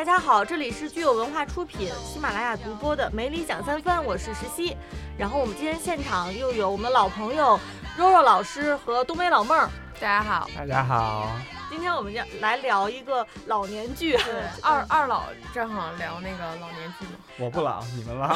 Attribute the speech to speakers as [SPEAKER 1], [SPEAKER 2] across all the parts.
[SPEAKER 1] 大家好，这里是具有文化出品、喜马拉雅独播的《没理讲三分》，我是石溪。然后我们今天现场又有我们的老朋友肉肉老师和东北老妹儿。
[SPEAKER 2] 大家好，
[SPEAKER 3] 大家好。
[SPEAKER 1] 今天我们要来聊一个老年剧。
[SPEAKER 2] 对，二二老正好聊那个老年剧嘛。
[SPEAKER 3] 我不老，你们老。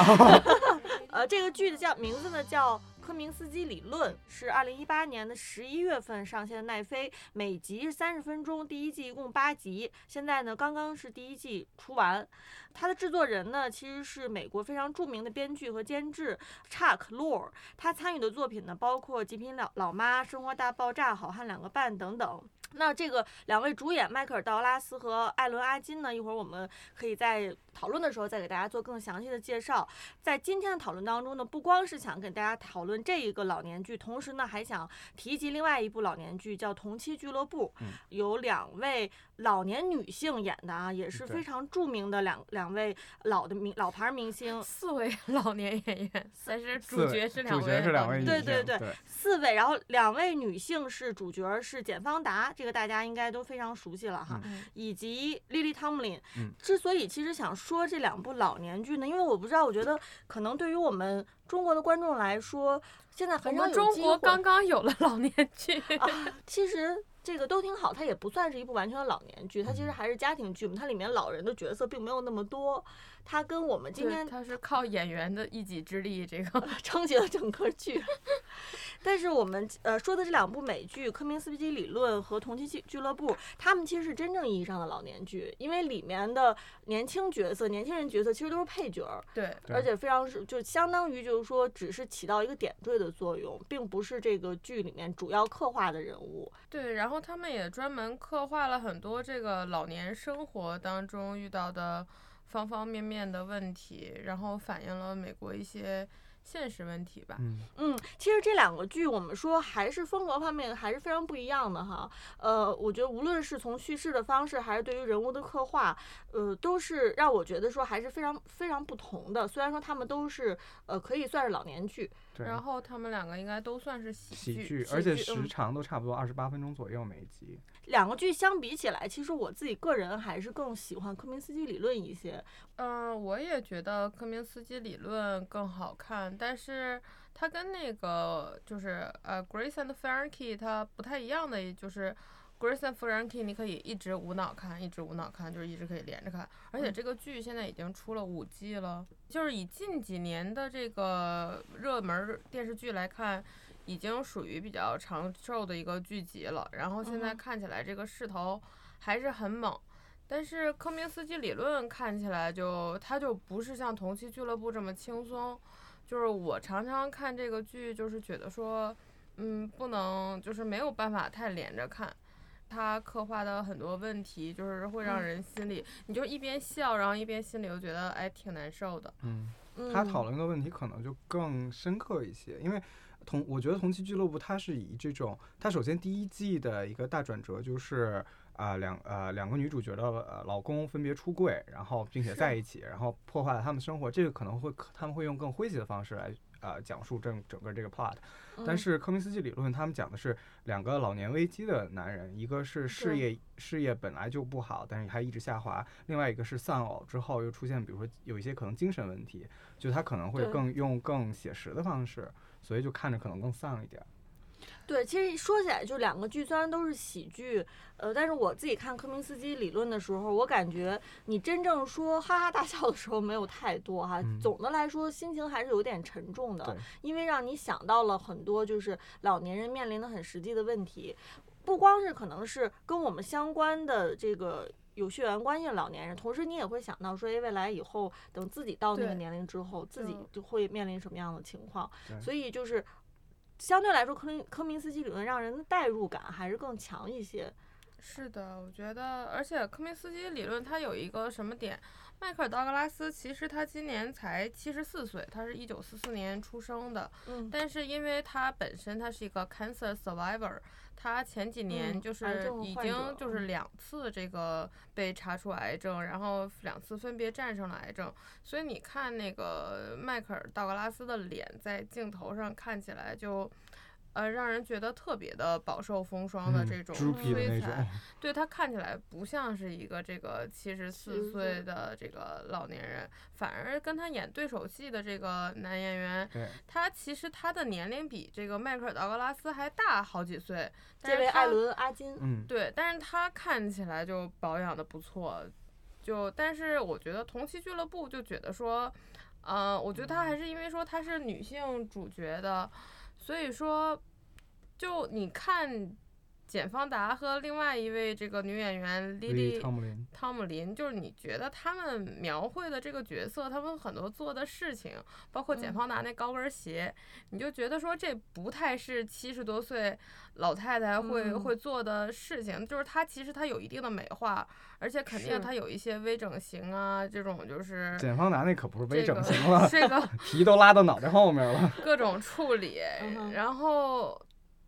[SPEAKER 1] 呃，这个剧的叫名字呢叫。科明斯基理论是二零一八年的十一月份上线的奈飞，每集是三十分钟，第一季一共八集，现在呢刚刚是第一季出完。它的制作人呢其实是美国非常著名的编剧和监制 Chuck Lorre，他参与的作品呢包括《极品老老妈》《生活大爆炸》《好汉两个半》等等。那这个两位主演迈克尔·道拉斯和艾伦·阿金呢？一会儿我们可以在讨论的时候再给大家做更详细的介绍。在今天的讨论当中呢，不光是想跟大家讨论这一个老年剧，同时呢还想提及另外一部老年剧，叫《同期俱乐部》，有两位老年女性演的啊，也是非常著名的两两位老的明老牌明星，
[SPEAKER 2] 四位 老年演员，但是主角是两位，
[SPEAKER 3] 主角是两位，
[SPEAKER 1] 对对对，四位，然后两位女性是主角，是简方达。这个大家应该都非常熟悉了哈，以及莉莉汤姆林。之所以其实想说这两部老年剧呢，因为我不知道，我觉得可能对于我们中国的观众来说，现在很少有
[SPEAKER 2] 中国刚刚有了老年剧。
[SPEAKER 1] 其实这个都挺好，它也不算是一部完全的老年剧，它其实还是家庭剧嘛。它里面老人的角色并没有那么多。它跟我们今天，
[SPEAKER 2] 他是靠演员的一己之力，这个
[SPEAKER 1] 撑起了整个剧。但是我们呃说的这两部美剧《科明斯基理论》和《同期俱俱乐部》，他们其实是真正意义上的老年剧，因为里面的年轻角色、年轻人角色其实都是配角，
[SPEAKER 2] 对，
[SPEAKER 1] 而且非常是就相当于就是说只是起到一个点缀的作用，并不是这个剧里面主要刻画的人物。
[SPEAKER 2] 对，然后他们也专门刻画了很多这个老年生活当中遇到的。方方面面的问题，然后反映了美国一些现实问题吧。
[SPEAKER 1] 嗯嗯，其实这两个剧，我们说还是风格方面还是非常不一样的哈。呃，我觉得无论是从叙事的方式，还是对于人物的刻画，呃，都是让我觉得说还是非常非常不同的。虽然说他们都是呃可以算是老年剧，
[SPEAKER 2] 然后他们两个应该都算是喜
[SPEAKER 3] 剧，而且时长都差不多二十八分钟左右每一集。
[SPEAKER 1] 两个剧相比起来，其实我自己个人还是更喜欢科明斯基理论一些。
[SPEAKER 2] 嗯，我也觉得科明斯基理论更好看，但是它跟那个就是呃《Grace and Frankie》它不太一样的，就是《Grace and Frankie》你可以一直无脑看，一直无脑看，就是一直可以连着看。而且这个剧现在已经出了五季了，就是以近几年的这个热门电视剧来看。已经属于比较长寿的一个剧集了，然后现在看起来这个势头还是很猛，但是科明斯基理论看起来就它就不是像同期俱乐部这么轻松，就是我常常看这个剧就是觉得说，嗯，不能就是没有办法太连着看，他刻画的很多问题就是会让人心里，你就一边笑，然后一边心里又觉得哎挺难受的。
[SPEAKER 3] 嗯，他讨论的问题可能就更深刻一些，因为。同我觉得同期俱乐部它是以这种，它首先第一季的一个大转折就是啊两呃两个女主角的呃老公分别出柜，然后并且在一起，然后破坏了他们生活，这个可能会他们会用更诙谐的方式来呃讲述整整个这个 plot。但是科明斯基理论他们讲的是两个老年危机的男人，一个是事业事业本来就不好，但是还一直下滑，另外一个是丧偶之后又出现，比如说有一些可能精神问题，就他可能会更用更写实的方式。所以就看着可能更丧一点。
[SPEAKER 1] 对，其实说起来，就两个剧虽然都是喜剧，呃，但是我自己看科明斯基理论的时候，我感觉你真正说哈哈大笑的时候没有太多哈。总的来说，心情还是有点沉重的，因为让你想到了很多就是老年人面临的很实际的问题，不光是可能是跟我们相关的这个。有血缘关系的老年人，同时你也会想到说，哎，未来以后等自己到那个年龄之后，自己就会面临什么样的情况？所以就是相对来说，科林科明斯基理论让人的代入感还是更强一些。
[SPEAKER 2] 是的，我觉得，而且科明斯基理论它有一个什么点？迈克尔·道格拉斯其实他今年才七十四岁，他是一九四四年出生的，
[SPEAKER 1] 嗯，
[SPEAKER 2] 但是因为他本身他是一个 cancer survivor。他前几年就是已经就是两次这个被查出癌症，然后两次分别战胜了癌症，所以你看那个迈克尔·道格拉斯的脸在镜头上看起来就呃让人觉得特别的饱受风霜的
[SPEAKER 3] 嗯
[SPEAKER 2] 这种
[SPEAKER 3] droopy 的那
[SPEAKER 2] 摧残
[SPEAKER 3] 种，，
[SPEAKER 2] 对他看起来不像是一个这个七十四
[SPEAKER 1] 70
[SPEAKER 2] 岁
[SPEAKER 1] 岁
[SPEAKER 2] 的这个老年人，反而跟他演对手戏的这个男演员，
[SPEAKER 3] 对，
[SPEAKER 2] 他其实他的年龄比这个迈克尔·道格拉斯还大好几岁。但是他
[SPEAKER 1] 这位艾伦·阿金，
[SPEAKER 3] 嗯，
[SPEAKER 2] 对，但是他看起来就保养的不错，就但是我觉得同期俱乐部就觉得说，呃，我觉得他还是因为说她是女性主角的，所以说就你看简方达和另外一位这个女演员莉莉
[SPEAKER 3] 汤姆林，
[SPEAKER 2] 汤姆林，就是你觉得他们描绘的这个角色，他们很多做的事情，包括简
[SPEAKER 1] 嗯
[SPEAKER 2] 方达那高跟鞋，你就觉得说这不太是七十多岁老太太会、
[SPEAKER 1] 嗯
[SPEAKER 2] 会做的事情，就是她其实她有一定的美化，而且肯定她有一些微整形啊，这种就是
[SPEAKER 3] 简方达那可不是微整
[SPEAKER 2] 这个
[SPEAKER 3] 形了，
[SPEAKER 2] 这个
[SPEAKER 3] 皮都拉到脑袋后面了。
[SPEAKER 2] 各种处理
[SPEAKER 1] 嗯，
[SPEAKER 2] 然后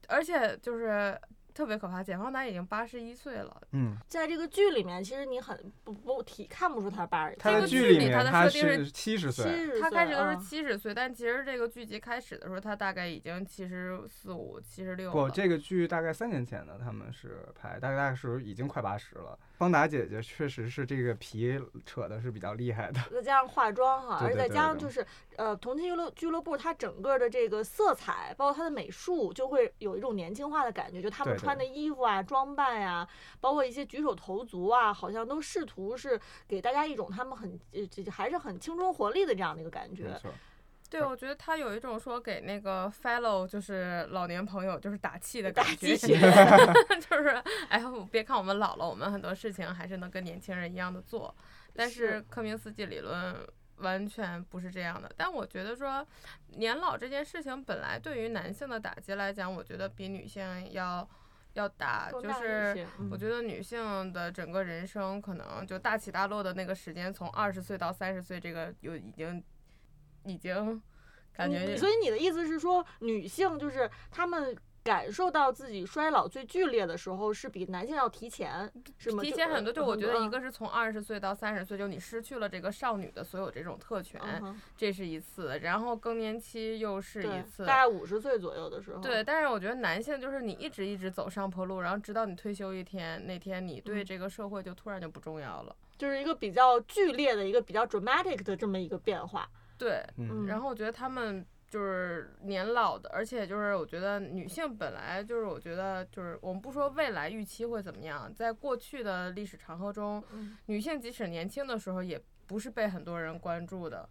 [SPEAKER 2] 而且就是特别可怕，简方达已经八十一岁了。
[SPEAKER 3] 嗯，
[SPEAKER 1] 在这个剧里面，其实你很不不体看不出他八十，
[SPEAKER 3] 他在
[SPEAKER 2] 这个
[SPEAKER 3] 剧里面
[SPEAKER 2] 他的设定是
[SPEAKER 3] 是七十岁，
[SPEAKER 2] 他开始都是
[SPEAKER 1] 嗯
[SPEAKER 2] 七十岁，但其实这个剧集开始的时候，他大概已经七十四五、七十六
[SPEAKER 3] 不，这个剧大概三年前的，他们是拍，大概是已经快八十了。方达姐姐确实是这个皮扯的是比较厉害的，
[SPEAKER 1] 再加上化妆哈，而且再加上就是呃，同期俱乐俱乐部它整个的这个色彩，包括它的美术，就会有一种年轻化的感觉。就他们穿的衣服啊、装扮呀、包括一些举手投足啊，好像都试图是给大家一种他们很呃这还是很青春活力的这样的一个感觉。
[SPEAKER 3] 没错。
[SPEAKER 2] 对，我觉得他有一种说给那个 fellow 就是老年朋友就是打气的感觉，就是哎呀，别看我们老了，我们很多事情还是能跟年轻人一样的做。但是
[SPEAKER 1] 是
[SPEAKER 2] 科明斯基理论完全不是这样的。但我觉得说年老这件事情本来对于男性的打击来讲，我觉得比女性要要大，就是我觉得女性的整个人生可能就大起大落的那个时间，从二十岁到三十岁，这个有已经已经感觉
[SPEAKER 1] 你所以你的意思是说，女性就是她们感受到自己衰老最剧烈的时候，是比男性要提前，是吗？
[SPEAKER 2] 提前很多，就我觉得一
[SPEAKER 1] 嗯
[SPEAKER 2] 个是从二十岁到三十岁，就你失去了这个少女的所有这种特权，这是一次，然后更年期又是一次
[SPEAKER 1] 大。概五十岁左右的时候。
[SPEAKER 2] 对，但是我觉得男性就是你一直一直走上坡路，然后直到你退休一天，那天你对
[SPEAKER 1] 嗯
[SPEAKER 2] 这个社会就突然就不重要了。
[SPEAKER 1] 就是一个比较剧烈的一个比较 dramatic 的这么一个变化。
[SPEAKER 2] 对，
[SPEAKER 3] 嗯，
[SPEAKER 2] 然后我觉得他们就是年老的，而且就是我觉得女性本来就是我觉得就是我们不说未来预期会怎么样，在过去的历史长河中，
[SPEAKER 1] 嗯。
[SPEAKER 2] 女性即使年轻的时候也不是被很多人关注的，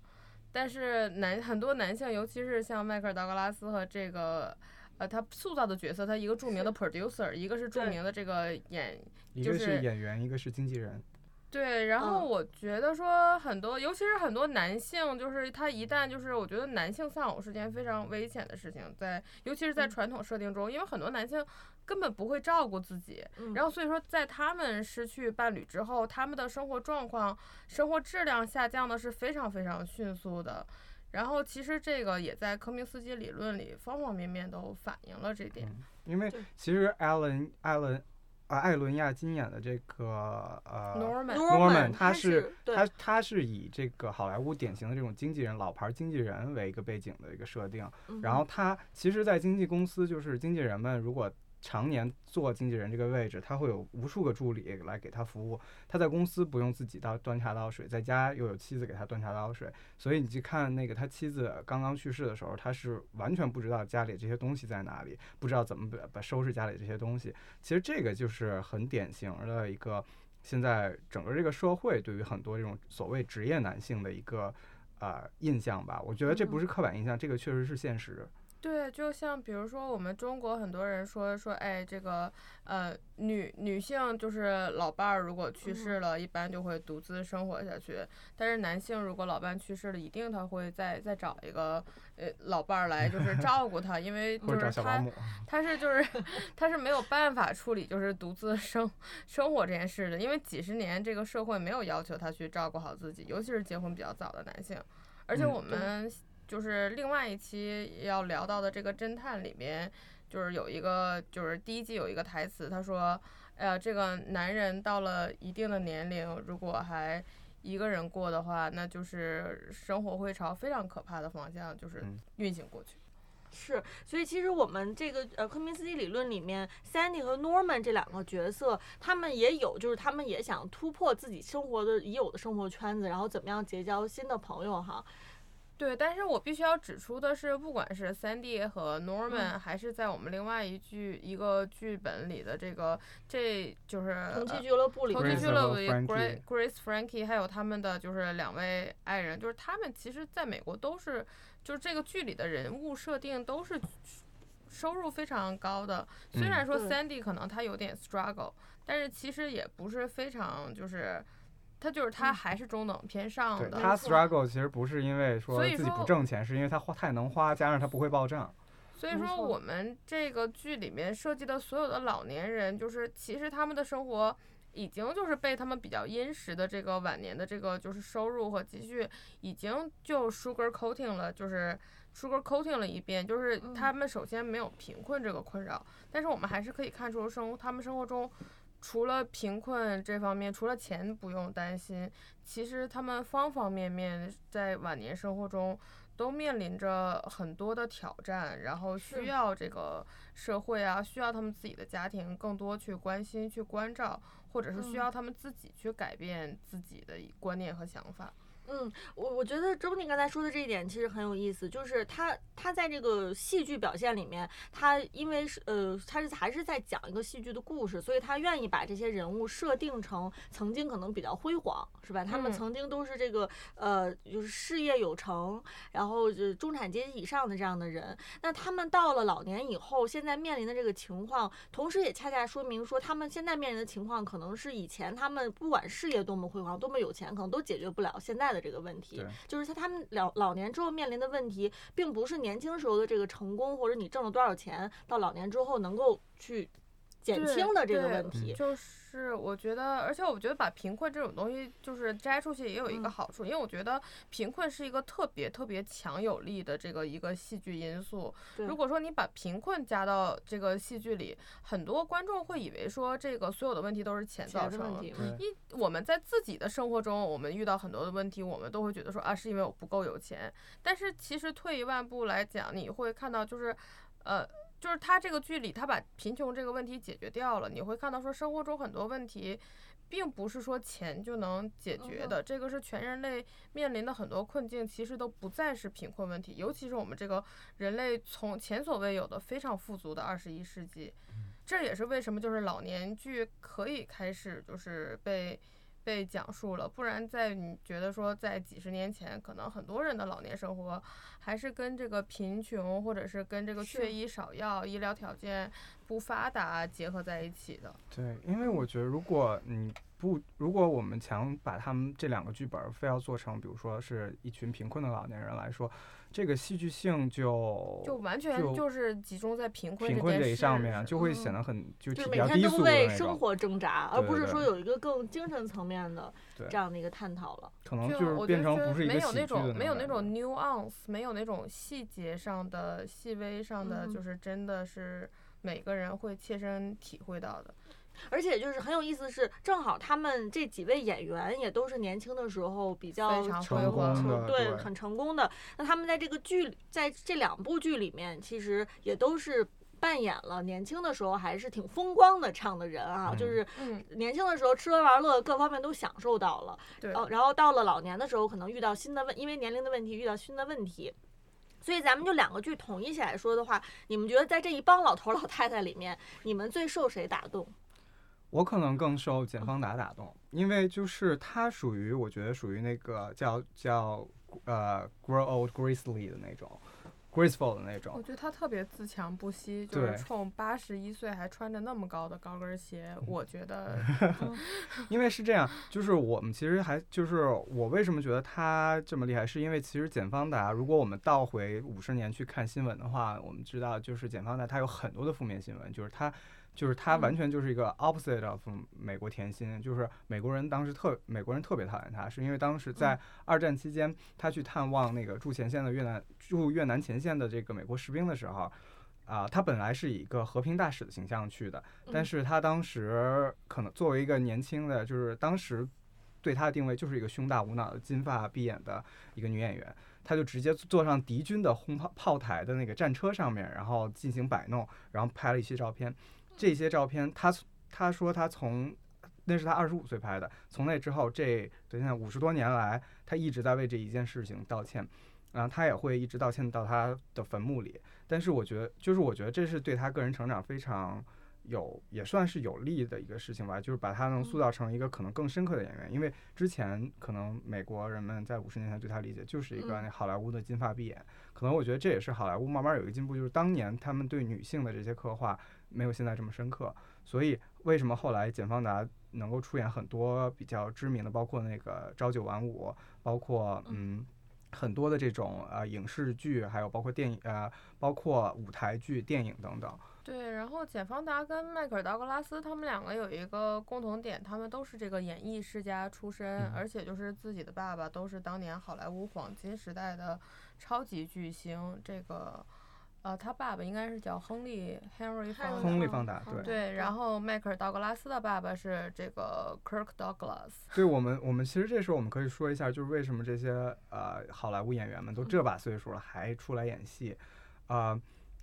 [SPEAKER 2] 但是男很多男性，尤其是像迈克尔·道格拉斯和这个。呃，他塑造的角色，他一个著名的 producer，一个是著名的这个演
[SPEAKER 3] 一个
[SPEAKER 2] 就是
[SPEAKER 3] 是演员，一个是经纪人。
[SPEAKER 2] 对，然后
[SPEAKER 1] 嗯。
[SPEAKER 2] 我觉得说很多，尤其是很多男性，就是他一旦就是我觉得男性丧偶是件非常危险的事情，在尤其是在
[SPEAKER 1] 嗯。
[SPEAKER 2] 传统设定中，因为很多男性根本不会照顾自己，
[SPEAKER 1] 嗯。
[SPEAKER 2] 然后所以说在他们失去伴侣之后，他们的生活状况、生活质量下降的是非常非常迅速的。然后其实这个也在科明斯基理论里方方面面都反映了这点。
[SPEAKER 3] 嗯，因为其实艾伦艾伦啊艾伦亚金演的这个呃 Norman，Norman，他
[SPEAKER 1] 他
[SPEAKER 3] 是他他是以这个好莱坞典型的这种经纪人、老牌经纪人为一个背景的一个设定。
[SPEAKER 1] 嗯
[SPEAKER 3] 然后他其实，在经纪公司，就是经纪人们如果常年做经纪人这个位置，他会有无数个助理来给他服务。他在公司不用自己倒端茶倒水，在家又有妻子给他端茶倒水。所以你去看那个他妻子刚刚去世的时候，他是完全不知道家里这些东西在哪里，不知道怎么把把收拾家里这些东西。其实这个就是很典型的一个现在整个这个社会对于很多这种所谓职业男性的一个呃印象吧。我觉得这不是刻板印象，这个确实是现实。
[SPEAKER 2] 对，就像比如说我们中国很多人说说，哎，这个呃女女性就是老伴儿如果去世了，一般就会独自生活下去。但是男性如果老伴去世了，一定他会再再找一个呃老伴儿来就是照顾他，因为就是他他是就是他是没有办法处理就是独自生生活这件事的，因为几十年这个社会没有要求他去照顾好自己，尤其是结婚比较早的男性。而且
[SPEAKER 3] 嗯
[SPEAKER 2] 我们就是另外一期要聊到的这个侦探里面，就是有一个就是第一季有一个台词，他说，哎呀，这个男人到了一定的年龄，如果还一个人过的话，那就是生活会朝非常可怕的方向就是
[SPEAKER 3] 嗯
[SPEAKER 2] 运行过去。
[SPEAKER 1] 是，所以其实我们这个呃科明斯基理论里面，Sandy 和 Norman 这两个角色，他们也有，就是他们也想突破自己生活的已有的生活圈子，然后怎么样结交新的朋友哈。
[SPEAKER 2] 对，但是我必须要指出的是，不管是 Sandy 和 Norman，、
[SPEAKER 1] 嗯
[SPEAKER 2] 还是在我们另外一剧一个剧本里的这个，这就是
[SPEAKER 1] 同期
[SPEAKER 2] 呃
[SPEAKER 1] 俱乐部里面
[SPEAKER 3] Grace
[SPEAKER 2] 俱乐部里 Grace Grace Frankie 还有他们的就是两位爱人，就是他们其实在美国都是，就是这个剧里的人物设定都是收入非常高的。虽然说
[SPEAKER 1] 对
[SPEAKER 2] Sandy 可能他有点 struggle，但是其实也不是非常就是。他就是他
[SPEAKER 1] 嗯
[SPEAKER 2] 还是中等偏上的，
[SPEAKER 3] 对他 struggle 其实不是因为说
[SPEAKER 2] 所以
[SPEAKER 3] 自己不
[SPEAKER 2] 说
[SPEAKER 3] 挣钱，是因为他花太能花，加上他不会报账。
[SPEAKER 2] 所以说，我们这个剧里面设计的所有的老年人，就是其实他们的生活已经就是被他们比较殷实的这个晚年的这个就是收入和积蓄，已经就 sugar coating 了，就是 sugar coating 了一遍，就是
[SPEAKER 1] 嗯
[SPEAKER 2] 他们首先没有贫困这个困扰，但是我们还是可以看出生他们生活中。除了贫困这方面，除了钱不用担心，其实他们方方面面在晚年生活中都面临着很多的挑战，然后需要这个社会啊，需要他们自己的家庭更多去关心、去关照，或者是需
[SPEAKER 1] 嗯
[SPEAKER 2] 要他们自己去改变自己的观念和想法。
[SPEAKER 1] 嗯，我我觉得周宁刚才说的这一点其实很有意思，就是他他在这个戏剧表现里面，他因为是呃他是还是在讲一个戏剧的故事，所以他愿意把这些人物设定成曾经可能比较辉煌，是吧？他们
[SPEAKER 2] 嗯。
[SPEAKER 1] 曾经都是这个呃就是事业有成，然后就是中产阶级以上的这样的人，那他们到了老年以后，现在面临的这个情况，同时也恰恰说明说他们现在面临的情况，可能是以前他们不管事业多么辉煌、多么有钱，可能都解决不了现在的这个问题。就是他他们老老年之后面临的问题，并不是年轻时候的这个成功或者你挣了多少钱，到老年之后能够去减轻的这个问题。
[SPEAKER 2] 就是我觉得，而且我觉得把贫困这种东西就是摘出去也有一个
[SPEAKER 1] 嗯
[SPEAKER 2] 好处，因为我觉得贫困是一个特别特别强有力的这个一个戏剧因素。如果说你把贫困加到这个戏剧里，很多观众会以为说这个所有的问题都是钱造成的。一我们在自己的生活中，我们遇到很多的问题，我们都会觉得说啊，是因为我不够有钱。但是其实退一万步来讲，你会看到就是，呃，就是他这个剧里，他把贫穷这个问题解决掉了，你会看到说生活中很多问题。并不是说钱就能解决的，这个是全人类面临的很多困境，其实都不再是贫困问题，尤其是我们这个人类从前所未有的非常富足的二十一世纪，这也是为什么就是老年剧可以开始就是被被讲述了，不然在你觉得说在几十年前，可能很多人的老年生活还是跟这个贫穷或者是跟这个缺医少药、医疗条件不发达结合在一起的。
[SPEAKER 3] 对，因为我觉得如果你不，如果我们强把他们这两个剧本儿非要做成，比如说是一群贫困的老年人来说，这个戏剧性就
[SPEAKER 2] 就完全
[SPEAKER 3] 就
[SPEAKER 2] 就是集中在贫困
[SPEAKER 3] 贫困这
[SPEAKER 2] 这件事
[SPEAKER 3] 一上面，就会
[SPEAKER 1] 嗯
[SPEAKER 3] 显得很就
[SPEAKER 1] 就是
[SPEAKER 3] 比
[SPEAKER 1] 每天都
[SPEAKER 3] 较低俗的
[SPEAKER 1] 为生
[SPEAKER 3] 那种。
[SPEAKER 1] 活挣扎，而不是说有一个更精神层面的这样的一个探讨了。
[SPEAKER 3] 可能
[SPEAKER 2] 就是我
[SPEAKER 3] 变成
[SPEAKER 2] 就觉得
[SPEAKER 3] 不是一个
[SPEAKER 2] 没有那种没有那种 nuance，没有那种细节上的、细微上的，
[SPEAKER 1] 嗯
[SPEAKER 2] 就是真的是每个人会切身体会到的。
[SPEAKER 1] 而且就是很有意思的是，正好他们这几位演员也都是年轻的时候比较
[SPEAKER 2] 非常
[SPEAKER 3] 成功的
[SPEAKER 1] 对，很成功的。那他们在这个剧里，在这两部剧里面，其实也都是扮演了年轻的时候还是挺风光的这样的人啊，
[SPEAKER 3] 嗯
[SPEAKER 1] 就是
[SPEAKER 2] 嗯，
[SPEAKER 1] 年轻的时候吃喝玩乐各方面都享受到了，
[SPEAKER 2] 对，
[SPEAKER 1] 然后然后到了老年的时候，可能遇到新的问，因为年龄的问题遇到新的问题。所以咱们就两个剧统一起来说的话，你们觉得在这一帮老头老太太里面，你们最受谁打动？
[SPEAKER 3] 我可能更受简方达打动，因为就是他属于我觉得属于那个叫叫呃 grow old gracefully 的那种，graceful 的那种我。
[SPEAKER 2] 觉得他特别自强不息，就是冲八十一岁还穿着那么高的高跟鞋，我觉得
[SPEAKER 3] 因为是这样，就是我们其实还就是我为什么觉得他这么厉害，是因为其实简方达，如果我们倒回五十年去看新闻的话，我们知道就是简方达他有很多的负面新闻，就是他。就是他完
[SPEAKER 1] 嗯
[SPEAKER 3] 全就是一个 opposite of 美国甜心，就是美国人当时特美国人特别讨厌他，是因为当时在二战期间，他去探望那个驻前线的越南驻越南前线的这个美国士兵的时候，啊、他本来是以一个和平大使的形象去的，但
[SPEAKER 1] 嗯
[SPEAKER 3] 是他当时可能作为一个年轻的，就是当时对他的定位就是一个胸大无脑的金发碧眼的一个女演员。他就直接坐上敌军的轰炮炮台的那个战车上面，然后进行摆弄，然后拍了一些照片。这些照片，他他说他从那是他二十五岁拍的，从那之后这等现在五十多年来，他一直在为这一件事情道歉。然后他也会一直道歉到他的坟墓里，但是我觉得，就是我觉得这是对他个人成长非常有，也算是有利的一个事情吧，就是把他能塑造成一个可能更深刻的演员。因为之前可能美国人们在五十年前对他理解就是一个那好莱坞的金发碧眼，可能我觉得这也是好莱坞慢慢有一个进步，就是当年他们对女性的这些刻画没有现在这么深刻，所以为什么后来简·方达能够出演很多比较知名的，包括那个朝九晚五，包括嗯。很多的这种呃影视剧，还有包括电影呃，包括舞台剧、电影等等。
[SPEAKER 2] 对，然后简·方达跟迈克尔·道格拉斯他们两个有一个共同点，他们都是这个演艺世家出身，而且就是自己的爸爸都是当年好莱坞黄金时代的超级巨星。这个。呃，他爸爸应该是叫亨利 Henry 方
[SPEAKER 3] 亨利方达，对
[SPEAKER 2] 对。然后迈克尔道格拉斯的爸爸是这个 Kirk Douglas。
[SPEAKER 3] 对我们，我们其实这时候我们可以说一下，就是为什么这些呃好莱坞演员们都这把岁数了还出来演戏，啊，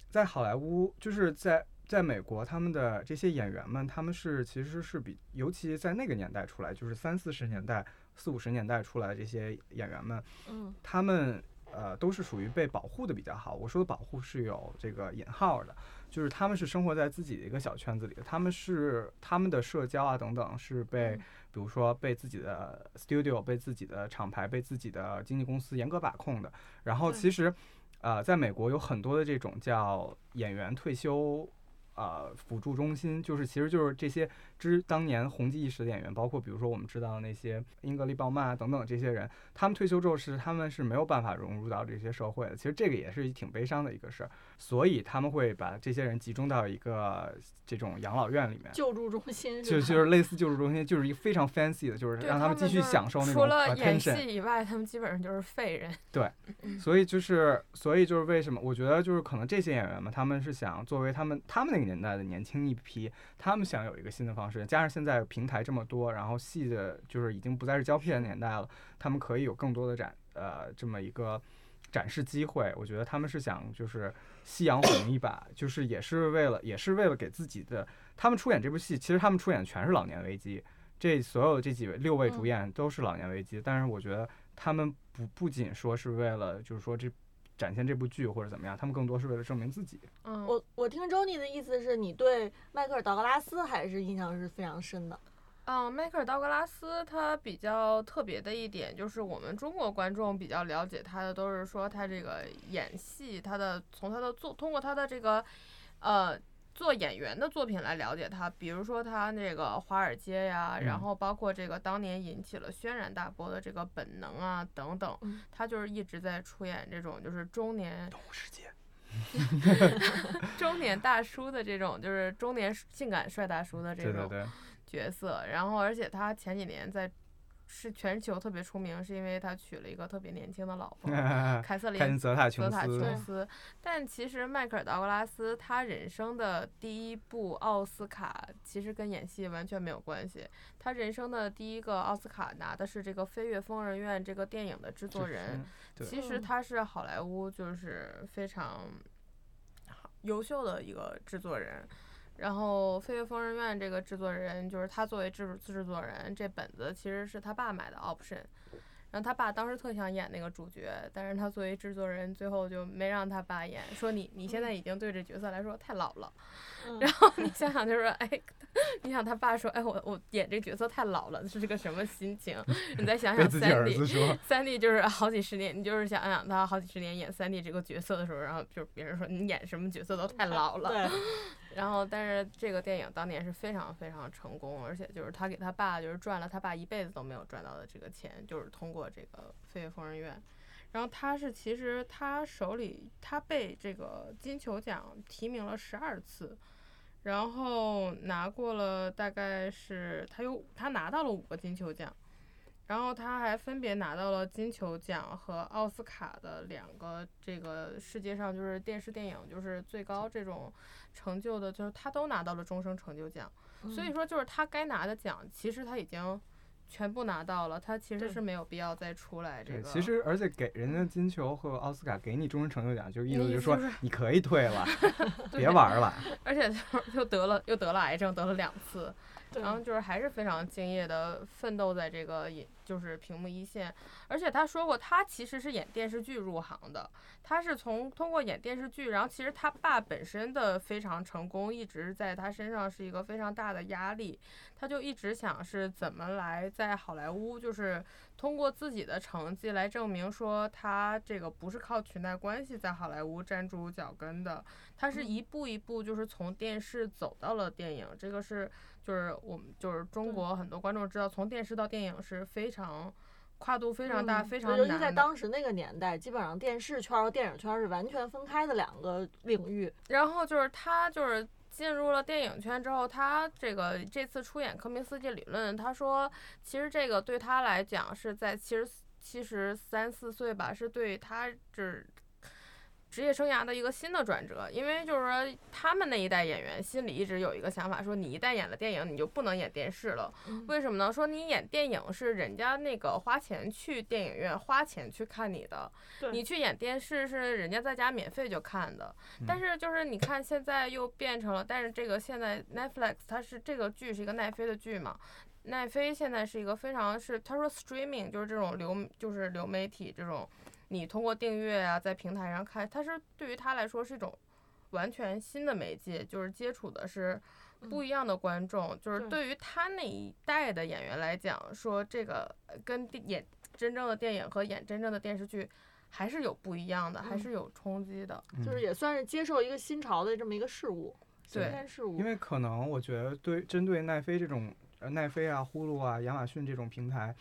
[SPEAKER 3] 在好莱坞就是在在美国，他们的这些演员们，他们是其实是比，尤其在那个年代出来，就是三四十年代、四五十年代出来这些演员们，
[SPEAKER 1] 嗯，
[SPEAKER 3] 他们。呃，都是属于被保护的比较好。我说的保护是有这个引号的，就是他们是生活在自己的一个小圈子里的，他们是他们的社交啊等等是被，比如说被自己的 studio、被自己的厂牌、被自己的经纪公司严格把控的。然后其实，呃，在美国有很多的这种叫演员退休。呃，辅助中心就是，其实就是这些之当年红极一时的演员，包括比如说我们知道那些英格丽·鲍曼啊等等这些人，他们退休之后是他们是没有办法融入到这些社会的。其实这个也是挺悲伤的一个事儿，所以他们会把这些人集中到一个这种养老院里面，
[SPEAKER 1] 救助中心，
[SPEAKER 3] 就就是类似救助中心，就是一个非常 fancy 的，就是让他们继续享受那种
[SPEAKER 2] 除了演戏以外，他们基本上就是废人。
[SPEAKER 3] 对，所以就是所以就是为什么我觉得就是可能这些演员们他们是想作为他们他们那个。年代的年轻一批，他们想有一个新的方式，加上现在平台这么多，然后戏的就是已经不再是胶片年代了，他们可以有更多的展呃这么一个展示机会。我觉得他们是想就是夕阳红一把，就是也是为了也是为了给自己的他们出演这部戏，其实他们出演全是老年危机，这所有这几位六位主演都是老年危机，但是我觉得他们不不仅说是为了就是说这。展现这部剧或者怎么样，他们更多是为了证明自己。
[SPEAKER 2] 嗯，
[SPEAKER 1] 我我听周妮的意思是你对迈克尔·道格拉斯还是印象是非常深的。
[SPEAKER 2] 嗯，迈克尔·道格拉斯他比较特别的一点就是我们中国观众比较了解他的都是说他这个演戏，他的从他的做通过他的这个呃。做演员的作品来了解他，比如说他那个《华尔街》呀，然后包括这个当年引起了轩然大波的这个《本能》啊等等，他就是一直在出演这种就是中年
[SPEAKER 3] 动物世界，
[SPEAKER 2] 中年大叔的这种就是中年性感帅大叔的这种角色，然后而且他前几年在。是全球特别出名，是因为他娶了一个特别年轻的老婆 凯瑟琳
[SPEAKER 3] 泽塔琼
[SPEAKER 2] 斯。但其实迈克尔道格拉斯他人生的第一部奥斯卡其实跟演戏完全没有关系。他人生的第一个奥斯卡拿的是这个《飞越疯人院》这个电影的制作人。其实他是好莱坞就是非常优秀的一个制作人。然后《飞越疯人院》这个制作人就是他作为制制作人，这本子其实是他爸买的 option。然后他爸当时特想演那个主角，但是他作为制作人，最后就没让他爸演，说你你现在已经对这角色来说太老了。然后你想想，就是哎，你想他爸说，哎，我我演这角色太老了，是个什么心情？你再想想三 D，三 D 就是好几十年，你就是想想他好几十年演三 D 这个角色的时候，然后就别人说你演什么角色都太老了。
[SPEAKER 1] 对。
[SPEAKER 2] 然后，但是这个电影当年是非常非常成功，而且就是他给他爸就是赚了他爸一辈子都没有赚到的这个钱，就是通过这个《飞越疯人院》。然后他是其实他手里他被这个金球奖提名了十二次，然后拿过了大概是他有他拿到了五个金球奖，然后他还分别拿到了金球奖和奥斯卡的两个这个世界上就是电视电影就是最高这种。成就的，就是他都拿到了终生成就奖，所以说就是他该拿的奖，其实他已经全部拿到了，他其实是没有必要再出来这，个。
[SPEAKER 3] 其实而且给人家金球和奥斯卡给你终身成就奖，就意思就是说你可以退了，别玩了。
[SPEAKER 2] 而且就是又得了又得了癌症，得了两次，然后就是还是非常敬业的奋斗在这个也就是屏幕一线。而且他说过，他其实是演电视剧入行的，他是从通过演电视剧，然后其实他爸本身的非常成功，一直在他身上是一个非常大的压力，他就一直想是怎么来在好莱坞就是。通过自己的成绩来证明说他这个不是靠裙带关系在好莱坞站住脚跟的，他是一步一步就是从电视走到了电影，这个是就是我们就是中国很多观众知道，从电视到电影是非常跨度非常大、
[SPEAKER 1] 嗯
[SPEAKER 2] 非常
[SPEAKER 1] 尤其在。当时那个年代，基本上电视圈儿和电影圈儿是完全分开的两个领域。
[SPEAKER 2] 然后就是他就是进入了电影圈之后，他这个这次出演《科明斯基理论》，他说其实这个对他来讲是在七十七十三四岁吧，是对他这。职业生涯的一个新的转折，因为就是说，他们那一代演员心里一直有一个想法，说你一旦演了电影，你就不能演电视了。
[SPEAKER 1] 嗯
[SPEAKER 2] 为什么呢？说你演电影是人家那个花钱去电影院花钱去看你的，你去演电视是人家在家免费就看的。但是就是你看现在又变成了，但是这个现在 Netflix 它是这个剧是一个奈飞的剧嘛，奈飞现在是一个非常是他说 streaming 就是这种流就是流媒体这种，你通过订阅啊在平台上看，它是对于他来说是一种完全新的媒介，就是接触的是不一样的观众，就是
[SPEAKER 1] 对
[SPEAKER 2] 对于他那一代的演员来讲，说这个呃跟电演真正的电影和演真正的电视剧还是有不一样的，还
[SPEAKER 1] 嗯
[SPEAKER 2] 是有冲击的。
[SPEAKER 1] 就是也算是接受一个新潮的这么一个事物，新
[SPEAKER 2] 对
[SPEAKER 1] 鲜事物。
[SPEAKER 3] 因为可能我觉得对针对奈飞这种呃奈飞啊、呼噜啊、亚马逊这种平台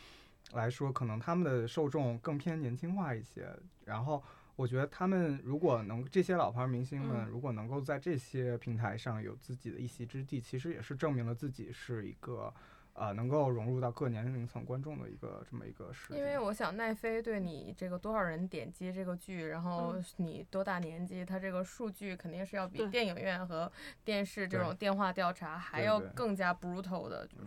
[SPEAKER 3] 来说，可能他们的受众更偏年轻化一些。然后我觉得他们如果能这些老牌明星们
[SPEAKER 1] 嗯。
[SPEAKER 3] 如果能够在这些平台上有自己的一席之地，其实也是证明了自己是一个呃能够融入到各年龄层观众的一个这么一个事
[SPEAKER 2] 因为。我想奈飞对你这个多少人点击这个剧，然后
[SPEAKER 1] 嗯。
[SPEAKER 2] 你多大年纪，它这个数据肯定是要比电影院和电视这种电话调查还要更加 brutal 的，就是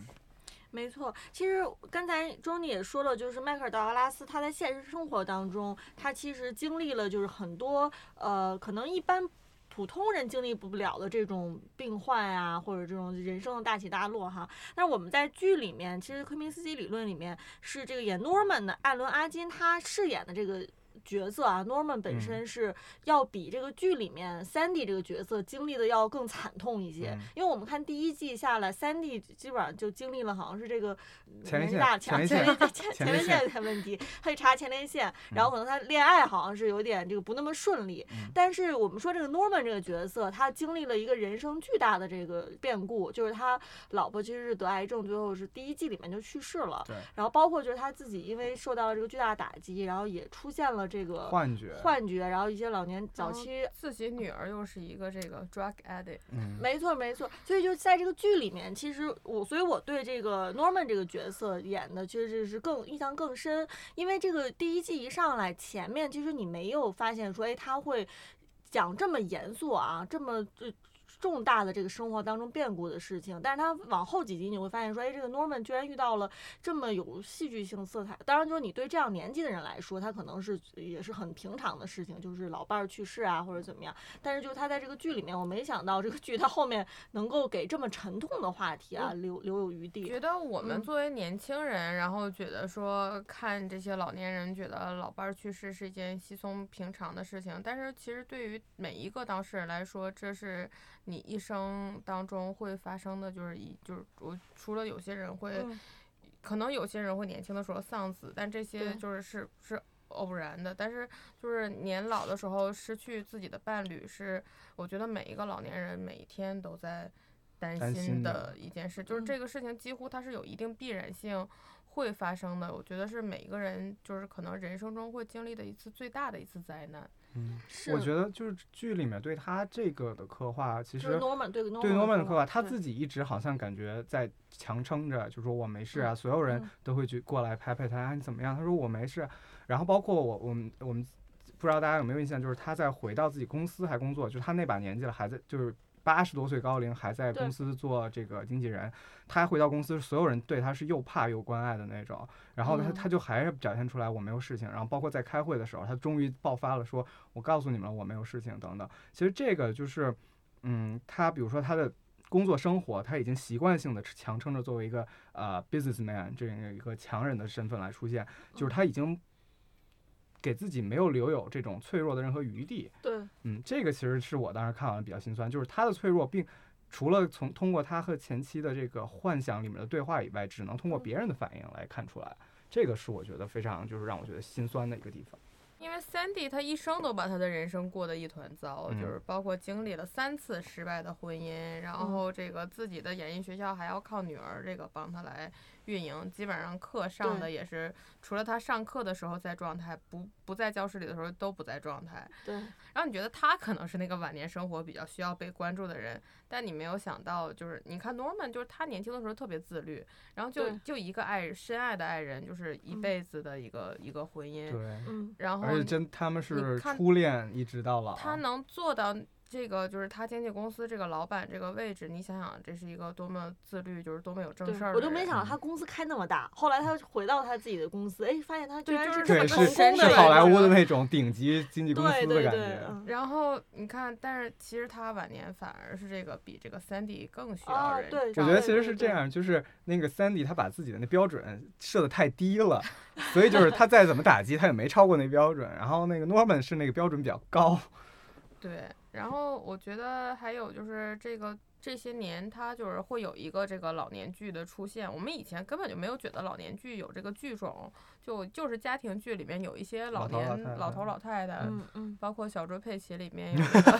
[SPEAKER 1] 没错，其实刚才周妮也说了，就是迈克尔·道格拉斯他在现实生活当中，他其实经历了就是很多呃，可能一般普通人经历不了的这种病患啊，或者这种人生的大起大落哈。但是我们在剧里面，其实科明斯基理论里面是这个演 Norman 的艾伦·阿金他饰演的这个。角色啊，Norman 本
[SPEAKER 3] 嗯
[SPEAKER 1] 身是要比这个剧里面 Sandy 这个角色经历的要更惨痛一些，
[SPEAKER 3] 嗯
[SPEAKER 1] 因为我们看第一季下来，Sandy 基本上就经历了好像是这个
[SPEAKER 3] 前列腺前
[SPEAKER 1] 前
[SPEAKER 3] 列腺
[SPEAKER 1] 前列
[SPEAKER 3] 腺
[SPEAKER 1] 腺的问题，他去查前列腺，然后可能他恋爱好像是有点这个不那么顺利。
[SPEAKER 3] 嗯
[SPEAKER 1] 但是我们说这个 Norman 这个角色，他经历了一个人生巨大的这个变故，就是他老婆其实是得癌症，最后是第一季里面就去世了。
[SPEAKER 3] 对，
[SPEAKER 1] 然后包括就是他自己因为受到了这个巨大的打击，然后也出现了这个
[SPEAKER 3] 幻觉，
[SPEAKER 1] 幻觉，然后一些老年早期
[SPEAKER 2] 自己女儿又是一个这个 drug addict，
[SPEAKER 3] 嗯，
[SPEAKER 1] 没错，没错，所以就在这个剧里面，其实我，所以我对这个 Norman 这个角色演的确实是更印象更深，因为这个第一季一上来，前面其实你没有发现说，哎，他会讲这么严肃啊，这么这。重大的这个生活当中变故的事情，但是他往后几集你会发现说，哎，这个 Norman 居然遇到了这么有戏剧性色彩。当然，就是你对这样年纪的人来说，他可能是也是很平常的事情，就是老伴儿去世啊或者怎么样。但是就是他在这个剧里面，我没想到这个剧他后面能够给这么沉痛的话题啊留留有余地
[SPEAKER 2] 觉。得我们
[SPEAKER 1] 嗯
[SPEAKER 2] 作为年轻人，然后觉得说看这些老年人，觉得老伴儿去世是一件稀松平常的事情，但是其实对于每一个当事人来说，这是你一生当中会发生的，就是一就是我除了有些人会，
[SPEAKER 1] 嗯。
[SPEAKER 2] 可能有些人会年轻的时候丧子，但这些就是是是偶然的，但是就是年老的时候失去自己的伴侣是，我觉得每一个老年人每一天都在担
[SPEAKER 3] 担
[SPEAKER 2] 心
[SPEAKER 3] 心的
[SPEAKER 2] 的一件事，就是
[SPEAKER 1] 嗯。
[SPEAKER 2] 这个事情几乎它是有一定必然性会发生的，我觉得是每一个人就是可能人生中会经历的一次最大的一次灾难。
[SPEAKER 3] 嗯，
[SPEAKER 1] 是
[SPEAKER 3] 我觉得就是剧里面对他这个的刻画，其实
[SPEAKER 1] Norman 对 Norman
[SPEAKER 3] 对 Norman 的刻画，他自己一直好像感觉在强撑着，就说我没事啊，所有人
[SPEAKER 1] 嗯
[SPEAKER 3] 都会去过来拍拍他，啊你怎么样？他说我没事。然后包括我我们我们不知道大家有没有印象，就是他在回到自己公司还工作，就是他那把年纪了，还在就是八十多岁高龄还在公司做这个经纪人，他回到公司，所有人对他是又怕又关爱的那种。然后他
[SPEAKER 1] 嗯
[SPEAKER 3] 他就还是表现出来我没有事情，然后包括在开会的时候，他终于爆发了，说我告诉你们了，我没有事情等等。其实这个就是，嗯，他比如说他的工作生活，他已经习惯性的强撑着作为一个呃 businessman 这样一个强人的身份来出现，就是他已经给自己没有留有这种脆弱的任何余地。
[SPEAKER 1] 对，
[SPEAKER 3] 嗯，这个其实是我当时看完了比较心酸，就是他的脆弱并除了从通过他和前妻的这个幻想里面的对话以外，只能通过别人的反应来看出来。这个是我觉得非常就是让我觉得心酸的一个地方。
[SPEAKER 2] 因为 Sandy 他一生都把他的人生过得一团糟，
[SPEAKER 3] 嗯
[SPEAKER 2] 就是包括经历了三次失败的婚姻，然后这个自己的演艺学校还要靠女儿这个帮他来运营，基本上课上的也是除了他上课的时候在状态，不不在教室里的时候都不在状态。
[SPEAKER 1] 对，
[SPEAKER 2] 然后你觉得他可能是那个晚年生活比较需要被关注的人，但你没有想到，就是你看 Norman，就是他年轻的时候特别自律，然后就就一个爱深爱的爱人，就是一
[SPEAKER 1] 嗯。
[SPEAKER 2] 辈子的一个、一个婚姻，
[SPEAKER 3] 对，
[SPEAKER 1] 嗯，
[SPEAKER 2] 然后
[SPEAKER 3] 而且真他们是初恋一直到老。
[SPEAKER 2] 他能做到这个，就是他经纪公司这个老板这个位置，你想想，这是一个多么自律，就是多么有正事儿。
[SPEAKER 1] 我都没想到他公司开那么大，后来他回到他自己的公司，哎，发现他居然
[SPEAKER 2] 对就是
[SPEAKER 3] 对，
[SPEAKER 1] 这么成
[SPEAKER 3] 是
[SPEAKER 1] 功的一
[SPEAKER 3] 是好莱坞的那种顶级经纪公司的
[SPEAKER 1] 对对对
[SPEAKER 3] 感觉。，
[SPEAKER 1] 嗯
[SPEAKER 2] 然后你看，但是其实他晚年反而是这个比这个 Sandy 更需要人。
[SPEAKER 1] 啊对，
[SPEAKER 3] 我觉得其实是这样，就是那个 Sandy 他把自己的那标准设的太低了，所以就是他再怎么打击他也没超过那标准。然后那个 Norman 是那个标准比较高，
[SPEAKER 2] 对，然后我觉得还有就是这个这些年，它就是会有一个这个老年剧的出现。我们以前根本就没有觉得老年剧有这个剧种，就就是家庭剧里面有一些老年老头老太太，
[SPEAKER 1] 嗯嗯，
[SPEAKER 2] 包括小猪佩奇里面有这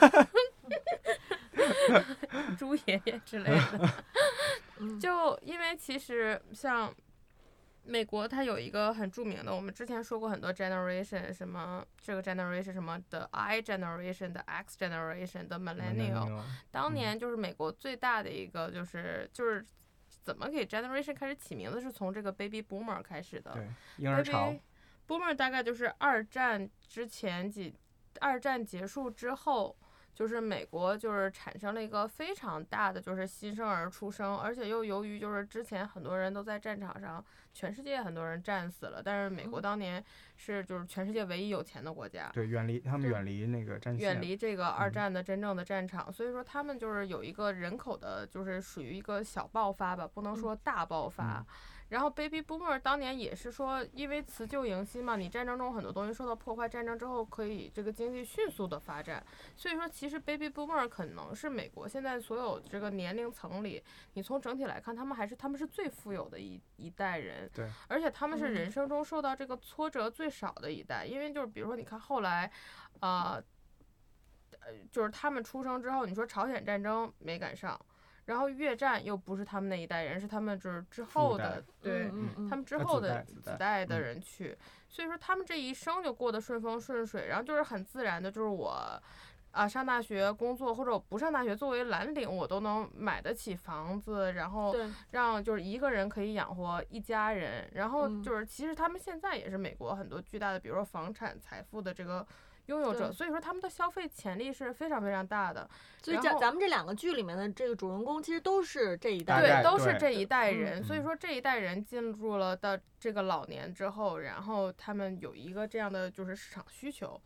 [SPEAKER 2] 个 猪爷爷之类的。
[SPEAKER 1] 嗯
[SPEAKER 2] 就因为其实像美国，它有一个很著名的，我们之前说过很多 generation，什么这个 generation 什么的 I generation 的 X generation 的 millennial，当
[SPEAKER 3] 嗯
[SPEAKER 2] 年就是美国最大的一个就是就是怎么给 generation 开始起名字，是从这个 baby boomer 开始的。
[SPEAKER 3] 对婴儿潮
[SPEAKER 2] baby，boomer 大概就是二战之前几，二战结束之后，就是美国就是产生了一个非常大的就是新生儿出生，而且又由于就是之前很多人都在战场上，全世界很多人战死了，但是美国
[SPEAKER 1] 嗯
[SPEAKER 2] 当年是就是全世界唯一有钱的国家。
[SPEAKER 3] 对远离他们远离那个战线，
[SPEAKER 2] 远离这个二
[SPEAKER 3] 嗯
[SPEAKER 2] 战的真正的战场，所以说他们就是有一个人口的，就是属于一个小爆发吧，不能说大爆发。
[SPEAKER 3] 嗯
[SPEAKER 2] 然后 baby boomer 当年也是说，因为辞旧迎新嘛，你战争中很多东西受到破坏，战争之后可以这个经济迅速的发展，所以说其实 baby boomer 可能是美国现在所有这个年龄层里，你从整体来看，他们还是他们是最富有的一一代人，
[SPEAKER 3] 对，
[SPEAKER 2] 而且他们是
[SPEAKER 1] 嗯。
[SPEAKER 2] 人生中受到这个挫折最少的一代，因为就是比如说你看后来，啊、呃，就是他们出生之后，你说朝鲜战争没赶上，然后越战又不是他们那一代人，是他们就是之后的，对，
[SPEAKER 1] 嗯嗯
[SPEAKER 2] 他们之
[SPEAKER 3] 呃
[SPEAKER 2] 后的
[SPEAKER 3] 子代
[SPEAKER 2] 的
[SPEAKER 3] 嗯
[SPEAKER 2] 人去，所以说他们这一生就过得顺风顺水，然后就是很自然的，就是我。啊，上大学、工作或者我不上大学，作为蓝领，我都能买得起房子，然后，让就是一个人可以养活一家人，然后
[SPEAKER 1] 嗯
[SPEAKER 2] 就是其实他们现在也是美国很多巨大的，比如说房产财富的这个拥有者，所以说他们的消费潜力是非常非常大的。
[SPEAKER 1] 所以咱咱们这两个剧里面的这个主人公，其实都是这一代
[SPEAKER 3] 对，
[SPEAKER 2] 都是这一代
[SPEAKER 1] 嗯
[SPEAKER 2] 人，所以
[SPEAKER 3] 嗯
[SPEAKER 2] 说这一代人进入了到这个老年之后，然后他们有一个这样的就是市场需求，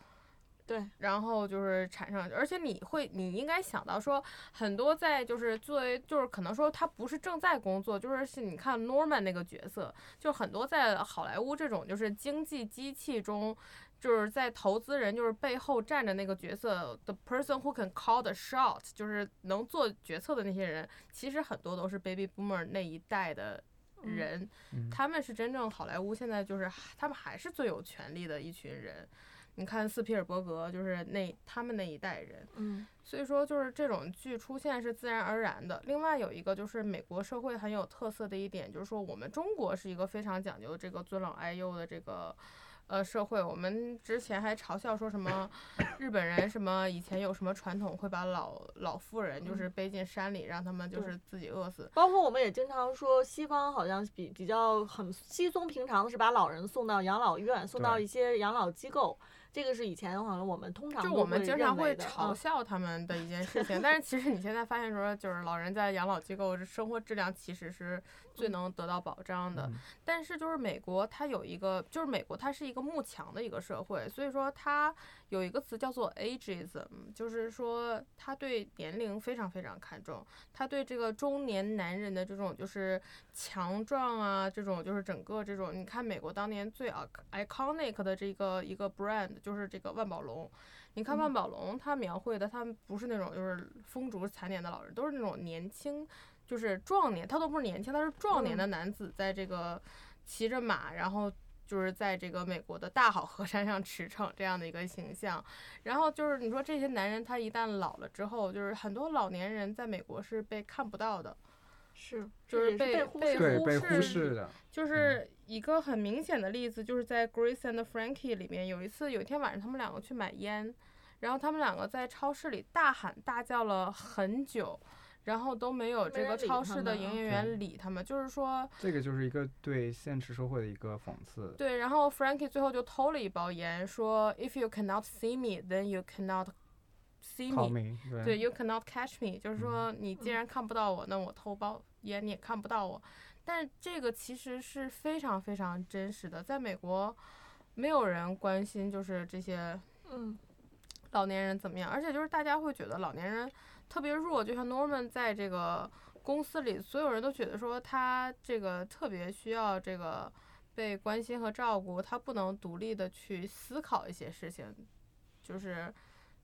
[SPEAKER 1] 对，
[SPEAKER 2] 然后就是产生，而且你会，你应该想到说，很多在就是作为就是可能说他不是正在工作，就是是你看 Norman 那个角色，就很多在好莱坞这种就是经济机器中。就是在投资人就是背后站着那个角色，the person who can call the shot，就是能做决策的那些人，其实很多都是 baby boomer 那一代的
[SPEAKER 1] 嗯
[SPEAKER 2] 人，
[SPEAKER 3] 嗯
[SPEAKER 2] 他们是真正好莱坞现在就是他们还是最有权力的一群人。你看斯皮尔伯格就是那他们那一代人，
[SPEAKER 1] 嗯
[SPEAKER 2] 所以说就是这种剧出现是自然而然的。另外有一个就是美国社会很有特色的一点，就是说我们中国是一个非常讲究这个尊老爱幼的这个。呃，社会我们之前还嘲笑说什么日本人什么以前有什么传统会把老老妇人就是背进山里，让他们就是自己饿死。
[SPEAKER 1] 包括我们也经常说，西方好像比比较很稀松平常的是把老人送到养老院，送到一些养老机构。这个是以前好像我们通常
[SPEAKER 2] 就我们经常会嘲
[SPEAKER 1] 嗯
[SPEAKER 2] 笑他们的一件事情，但是其实你现在发现说，就是老人在养老机构生活质量其实是最
[SPEAKER 1] 嗯
[SPEAKER 2] 能得到保障的。
[SPEAKER 3] 嗯
[SPEAKER 2] 但是就是美国，它有一个，就是美国它是一个慕强的一个社会，所以说它有一个词叫做 ageism，就是说他对年龄非常非常看重，他对这个中年男人的这种就是强壮啊，这种就是整个这种，你看美国当年最 ic- iconic 的这个一个 brand 就是这个万宝龙。你看万
[SPEAKER 1] 嗯
[SPEAKER 2] 宝龙，他描绘的他们不是那种就是风烛残年的老人，都是那种年轻，就是壮年，他都不是年轻，他是壮年的男子，在这个骑着马，然后就是在这个美国的大好河山上驰骋这样的一个形象。然后就是你说这些男人，他一旦老了之后，就是很多老年人在美国是被看不到的，
[SPEAKER 1] 是
[SPEAKER 2] 就是被被
[SPEAKER 1] 忽视
[SPEAKER 3] 被忽
[SPEAKER 2] 视
[SPEAKER 3] 视的，
[SPEAKER 2] 就是一个很明显的例子，就是在《Grace and Frankie》里面，有一次有一天晚上，他们两个去买烟，然后他们两个在超市里大喊大叫了很久，然后都没有这个超市的营业员理他们，就是说，
[SPEAKER 3] 这个就是一个对现实社会的一个讽刺。
[SPEAKER 2] 对，然后 Frankie 最后就偷了一包烟，说 If you cannot see me, then you cannot see me。
[SPEAKER 3] me，对
[SPEAKER 2] 对，you cannot catch me，就是
[SPEAKER 3] 嗯
[SPEAKER 2] 说你既然看不到我，那我偷包烟你也看不到我。但这个其实是非常非常真实的，在美国，没有人关心就是这些
[SPEAKER 1] 嗯
[SPEAKER 2] 老年人怎么样，而且就是大家会觉得老年人特别弱，就像 Norman 在这个公司里，所有人都觉得说他这个特别需要这个被关心和照顾，他不能独立的去思考一些事情，就是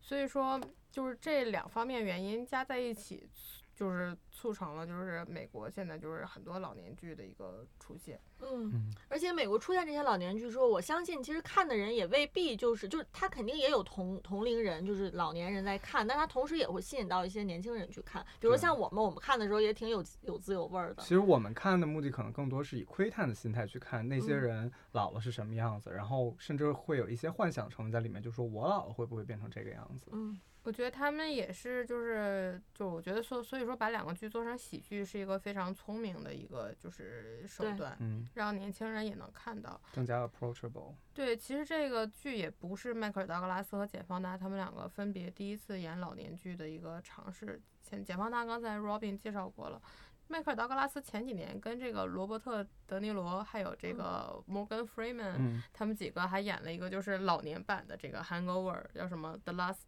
[SPEAKER 2] 所以说就是这两方面原因加在一起，就是促成了就是美国现在就是很多老年剧的一个出现。
[SPEAKER 1] 嗯，
[SPEAKER 3] 嗯，
[SPEAKER 1] 而且美国出现这些老年剧之后，我相信其实看的人也未必就是就是他肯定也有同同龄人，就是老年人在看，但他同时也会吸引到一些年轻人去看。比如像我们，我们看的时候也挺有有滋有味儿的
[SPEAKER 3] 其。实我们看的目的可能更多是以窥探的心态去看那些
[SPEAKER 1] 嗯
[SPEAKER 3] 人老了是什么样子，然后甚至会有一些幻想成分在里面，就说我老了会不会变成这个样子？
[SPEAKER 1] 嗯
[SPEAKER 2] 我觉得他们也是，就是就我觉得说，所以说把两个剧做成喜剧是一个非常聪明的一个就是手段，
[SPEAKER 3] 嗯，
[SPEAKER 2] 让年轻人也能看到。
[SPEAKER 3] 更加 approachable。
[SPEAKER 2] 对，其实这个剧也不是迈克尔·道格拉斯和简·方达他们两个分别第一次演老年剧的一个尝试。简简·方达刚才 Robin 介绍过了，迈克尔·道格拉斯前几年跟这个罗伯特·德尼罗还有这个 Morgan Freeman、
[SPEAKER 3] 嗯，
[SPEAKER 2] 他们几个还演了一个就是老年版的这个 Hangover，叫什么 The Last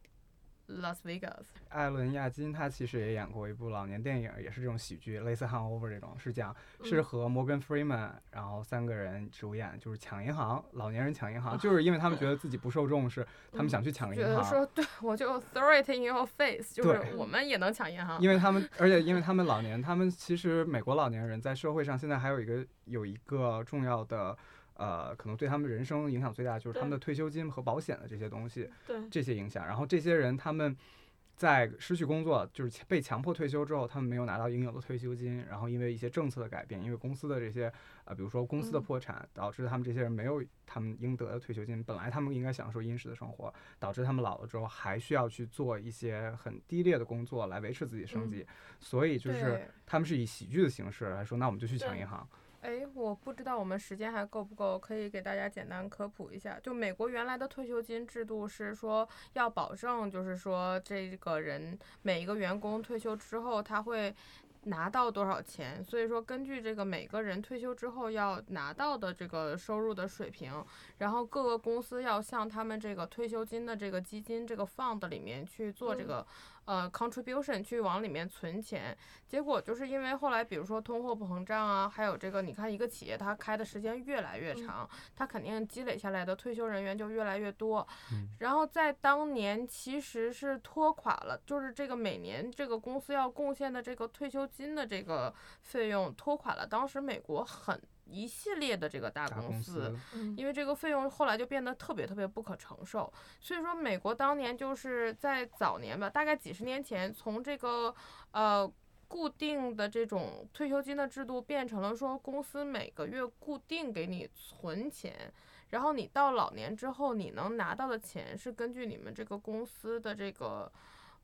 [SPEAKER 2] Las Vegas。
[SPEAKER 3] 艾伦·亚金他其实也演过一部老年电影，也是这种喜剧，类似《Hangover》这种，是讲是
[SPEAKER 1] 嗯
[SPEAKER 3] 和摩根·弗里曼，然后三个人主演，就是抢银行，老年人抢银行，就是因为他们觉得自己不受重视，他们想去抢银行。
[SPEAKER 2] 得说，对我就 throw it in your face，就是我们也能抢银行。
[SPEAKER 3] 因为他们，而且因为他们老年，他们其实美国老年人在社会上现在还有一个有一个重要的，呃，可能对他们人生影响最大就是他们的退休金和保险的这些东西，
[SPEAKER 1] 对，
[SPEAKER 3] 这些影响。然后这些人他们在失去工作，就是被强迫退休之后，他们没有拿到应有的退休金，然后因为一些政策的改变，因为公司的这些呃，比如说公司的
[SPEAKER 1] 嗯
[SPEAKER 3] 破产，导致他们这些人没有他们应得的退休金。本来他们应该享受殷实的生活，导致他们老了之后还需要去做一些很低劣的工作来维持自己生计。所以就是他们是以喜剧的形式来说，那我们就去抢银行。
[SPEAKER 2] 哎，我不知道我们时间还够不够，可以给大家简单科普一下。就美国原来的退休金制度是说要保证，就是说这个人每一个员工退休之后他会拿到多少钱，所以说根据这个每个人退休之后要拿到的这个收入的水平，然后各个公司要向他们这个退休金的这个基金这个 fund 里面去做这
[SPEAKER 1] 嗯
[SPEAKER 2] 个、呃 contribution 去往里面存钱。结果就是因为后来，比如说通货膨胀啊，还有这个，你看一个企业它开的时间越来越
[SPEAKER 1] 嗯
[SPEAKER 2] 长，它肯定积累下来的退休人员就越来越多。
[SPEAKER 3] 嗯
[SPEAKER 2] 然后在当年其实是拖垮了，就是这个每年这个公司要贡献的这个退休金的这个费用拖垮了当时美国很一系列的这个大
[SPEAKER 3] 大
[SPEAKER 2] 公司。
[SPEAKER 3] 公司，
[SPEAKER 1] 嗯
[SPEAKER 2] 因为这个费用后来就变得特别特别不可承受，所以说美国当年就是在早年吧，大概几十年前，从这个呃固定的这种退休金的制度变成了说公司每个月固定给你存钱，然后你到老年之后你能拿到的钱是根据你们这个公司的这个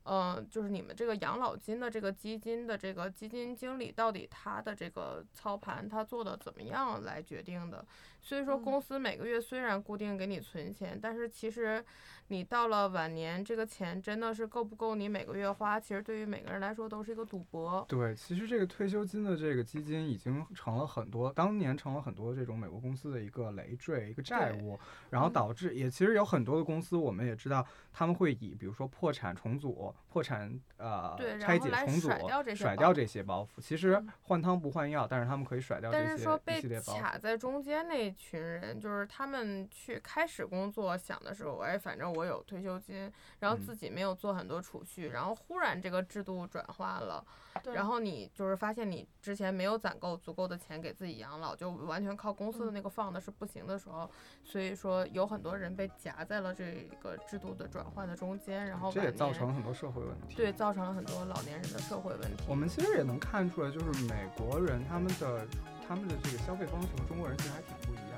[SPEAKER 2] 嗯，就是你们这个养老金的这个基金的这个基金经理到底他的这个操盘他做的怎么样来决定的。所以说，
[SPEAKER 1] 嗯
[SPEAKER 2] 公司每个月虽然固定给你存钱，但是其实你到了晚年，这个钱真的是够不够你每个月花，其实对于每个人来说都是一个赌博。
[SPEAKER 3] 对，其实这个退休金的这个基金已经成了很多，当年成了很多这种美国公司的一个累赘、一个债务，然后
[SPEAKER 2] 嗯
[SPEAKER 3] 导致也其实有很多的公司，我们也知道他们会以比如说破产重组、破产呃
[SPEAKER 2] 对
[SPEAKER 3] 拆解重组
[SPEAKER 2] 甩掉这些包袱。
[SPEAKER 3] 其实
[SPEAKER 2] 嗯
[SPEAKER 3] 换汤不换药，但是他们可以甩掉
[SPEAKER 2] 但
[SPEAKER 3] 这些一
[SPEAKER 2] 是说被。卡在中间那群人，就是他们去开始工作，想的时候，哎，反正我有退休金，然后
[SPEAKER 3] 嗯
[SPEAKER 2] 自己没有做很多储蓄，然后忽然这个制度转化了，然后你就是发现你之前没有攒够足够的钱给自己养老，就完全靠公司的
[SPEAKER 1] 嗯
[SPEAKER 2] 那个放的是不行的时候，所以说有很多人被夹在了这个制度的转换的中间，然后
[SPEAKER 3] 这也造成了很多社会问题。
[SPEAKER 2] 对造成了很多老年人的社会问题。
[SPEAKER 3] 我们其实也能看出来，就是美国人他们的他们的这个消费方式和中国人其实还挺不一样。